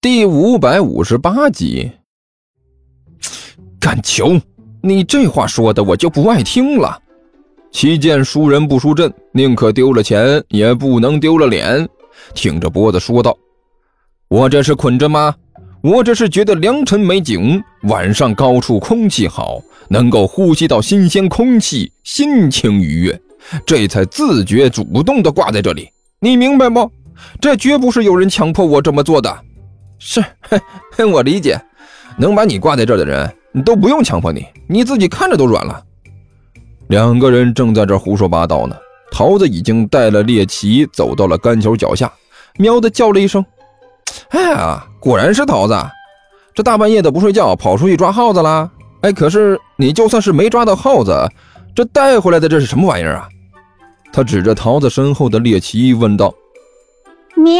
第五百五十八集，干球！你这话说的我就不爱听了。七剑输人不输阵，宁可丢了钱，也不能丢了脸。挺着脖子说道：“我这是捆着吗？我这是觉得良辰美景，晚上高处空气好，能够呼吸到新鲜空气，心情愉悦，这才自觉主动的挂在这里。你明白不？这绝不是有人强迫我这么做的。是，我理解。能把你挂在这儿的人，都不用强迫你，你自己看着都软了。”两个人正在这胡说八道呢，桃子已经带了猎奇走到了干球脚下，喵的叫了一声：“哎呀，果然是桃子！这大半夜的不睡觉，跑出去抓耗子啦！哎，可是你就算是没抓到耗子，这带回来的这是什么玩意儿啊？”他指着桃子身后的猎奇问道：“喵！”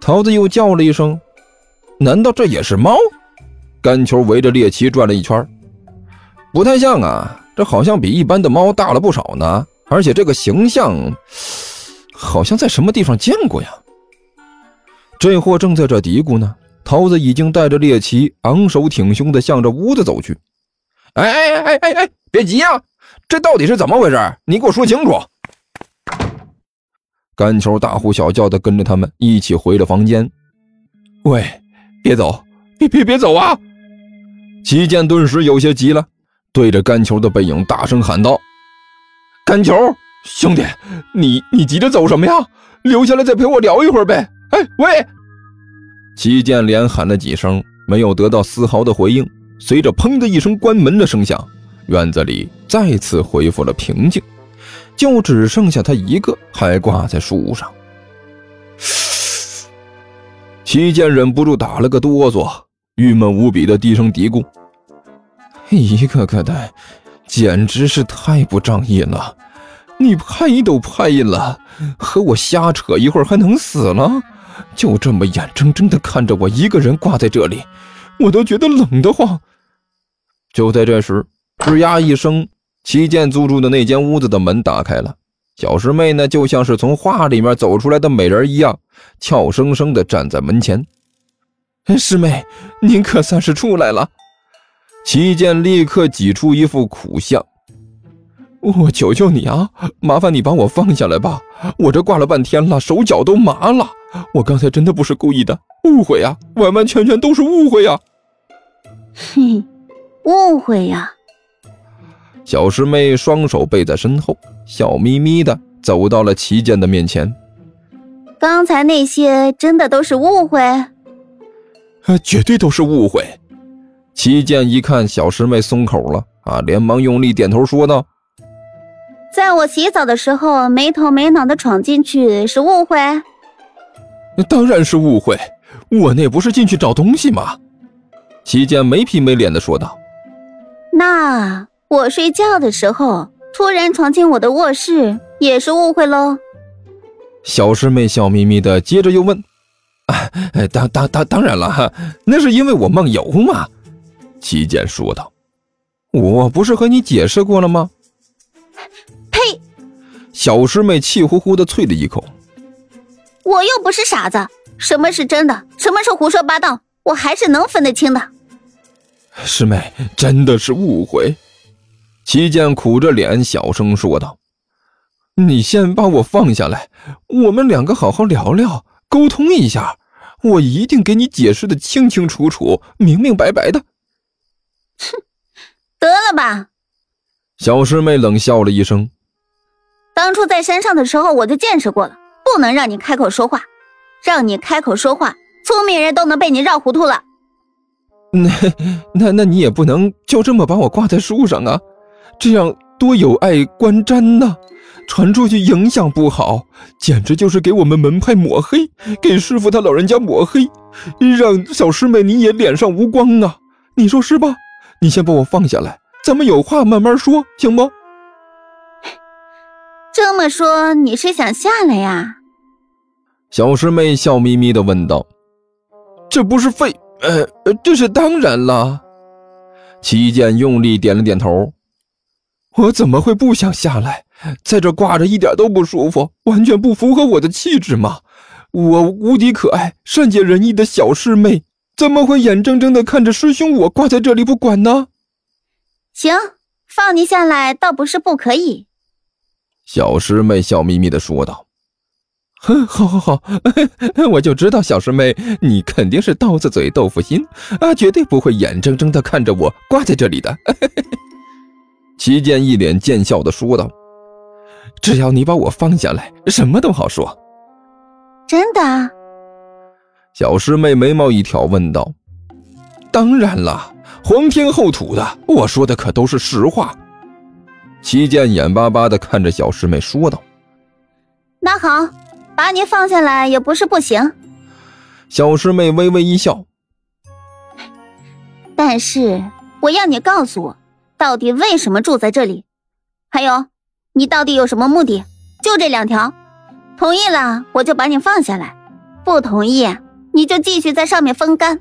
桃子又叫了一声：“难道这也是猫？”干球围着猎奇转了一圈，不太像啊。这好像比一般的猫大了不少呢，而且这个形象好像在什么地方见过呀。这货正在这嘀咕呢，桃子已经带着猎奇昂首挺胸的向着屋子走去。哎哎哎哎哎，别急呀，这到底是怎么回事？你给我说清楚。干球大呼小叫的跟着他们一起回了房间。喂，别走，别别别走啊！齐健顿时有些急了。对着干球的背影大声喊道：“干球，兄弟，你你急着走什么呀？留下来再陪我聊一会儿呗！”哎喂！齐建连喊了几声，没有得到丝毫的回应。随着“砰”的一声关门的声响，院子里再次恢复了平静，就只剩下他一个还挂在树上。齐建忍不住打了个哆嗦，郁闷无比的低声嘀咕。一个个的，简直是太不仗义了！你拍都拍了，和我瞎扯一会儿还能死了？就这么眼睁睁的看着我一个人挂在这里，我都觉得冷得慌。就在这时，吱呀一声，齐健租住的那间屋子的门打开了。小师妹呢，就像是从画里面走出来的美人一样，俏生生的站在门前。师妹，您可算是出来了。齐健立刻挤出一副苦相：“我求求你啊，麻烦你把我放下来吧！我这挂了半天了，手脚都麻了。我刚才真的不是故意的，误会啊，完完全全都是误会呀！”“哼，误会呀！”小师妹双手背在身后，笑眯眯的走到了齐健的面前。“刚才那些真的都是误会？”“呃，绝对都是误会。”齐健一看小师妹松口了啊，连忙用力点头说道：“在我洗澡的时候没头没脑的闯进去是误会？那当然是误会，我那不是进去找东西吗？”齐健没皮没脸的说道：“那我睡觉的时候突然闯进我的卧室也是误会喽？”小师妹笑眯眯的接着又问：“哎，当当当当然了，那是因为我梦游嘛。”齐简说道：“我不是和你解释过了吗？”呸！小师妹气呼呼的啐了一口：“我又不是傻子，什么是真的，什么是胡说八道，我还是能分得清的。”师妹真的是误会。齐健苦着脸小声说道：“你先把我放下来，我们两个好好聊聊，沟通一下，我一定给你解释的清清楚楚、明明白白的。”哼，得了吧！小师妹冷笑了一声。当初在山上的时候，我就见识过了，不能让你开口说话，让你开口说话，聪明人都能被你绕糊涂了。那那那你也不能就这么把我挂在树上啊，这样多有碍观瞻呐，传出去影响不好，简直就是给我们门派抹黑，给师傅他老人家抹黑，让小师妹你也脸上无光啊，你说是吧？你先把我放下来，咱们有话慢慢说，行不？这么说你是想下来呀？小师妹笑眯眯的问道。这不是废，呃，这是当然了。齐剑用力点了点头。我怎么会不想下来？在这挂着一点都不舒服，完全不符合我的气质嘛。我无敌可爱、善解人意的小师妹，怎么会眼睁睁的看着师兄我挂在这里不管呢？行，放你下来倒不是不可以。小师妹笑眯眯的说道：“哼，好好好，我就知道小师妹你肯定是刀子嘴豆腐心啊，绝对不会眼睁睁的看着我挂在这里的。”齐剑一脸贱笑的说道：“只要你把我放下来，什么都好说。”真的？小师妹眉毛一挑，问道：“当然了，皇天厚土的，我说的可都是实话。”齐剑眼巴巴的看着小师妹说道：“那好，把你放下来也不是不行。”小师妹微微一笑：“但是我要你告诉我，到底为什么住在这里？还有，你到底有什么目的？就这两条。”同意了，我就把你放下来；不同意，你就继续在上面风干。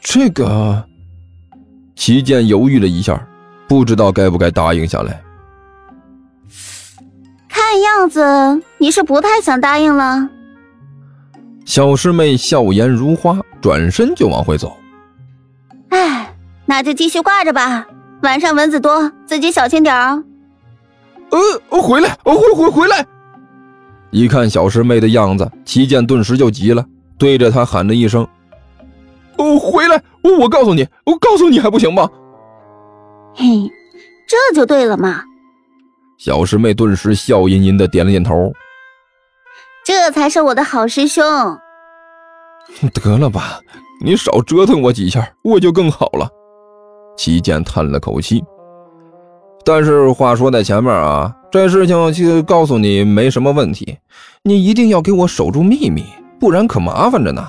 这个，齐剑犹豫了一下，不知道该不该答应下来。看样子你是不太想答应了。小师妹笑颜如花，转身就往回走。哎，那就继续挂着吧。晚上蚊子多，自己小心点啊。呃，回来，回回回来。一看小师妹的样子，齐剑顿时就急了，对着她喊了一声：“哦，回来！我告诉你，我告诉你还不行吗？”嘿，这就对了嘛！小师妹顿时笑吟吟的点了点头：“这才是我的好师兄。”得了吧，你少折腾我几下，我就更好了。齐剑叹了口气。但是话说在前面啊，这事情就告诉你没什么问题，你一定要给我守住秘密，不然可麻烦着呢。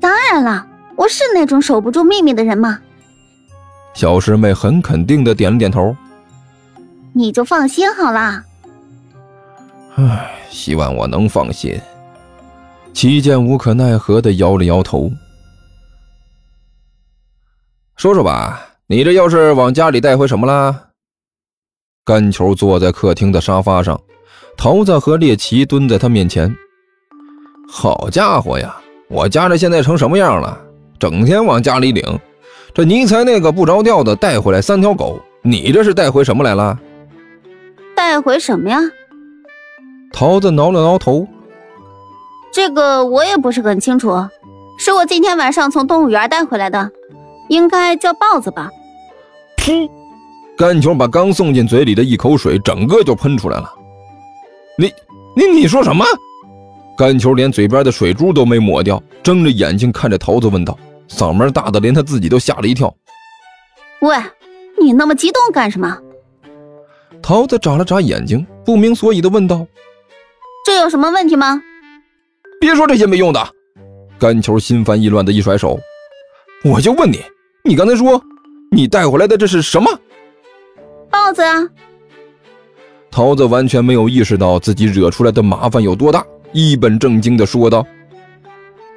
当然了，我是那种守不住秘密的人嘛。小师妹很肯定的点了点头。你就放心好了。唉，希望我能放心。齐剑无可奈何的摇了摇头。说说吧。你这又是往家里带回什么啦？干球坐在客厅的沙发上，桃子和猎奇蹲在他面前。好家伙呀，我家这现在成什么样了？整天往家里领。这尼才那个不着调的带回来三条狗，你这是带回什么来了？带回什么呀？桃子挠了挠头。这个我也不是很清楚，是我今天晚上从动物园带回来的，应该叫豹子吧。噗！干球把刚送进嘴里的一口水整个就喷出来了。你、你、你说什么？干球连嘴边的水珠都没抹掉，睁着眼睛看着桃子问道，嗓门大的连他自己都吓了一跳。喂，你那么激动干什么？桃子眨了眨眼睛，不明所以的问道：“这有什么问题吗？”别说这些没用的。干球心烦意乱的一甩手：“我就问你，你刚才说……”你带回来的这是什么？豹子啊！桃子完全没有意识到自己惹出来的麻烦有多大，一本正经的说道：“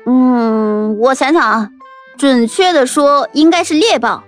嗯，我想想啊，准确的说应该是猎豹。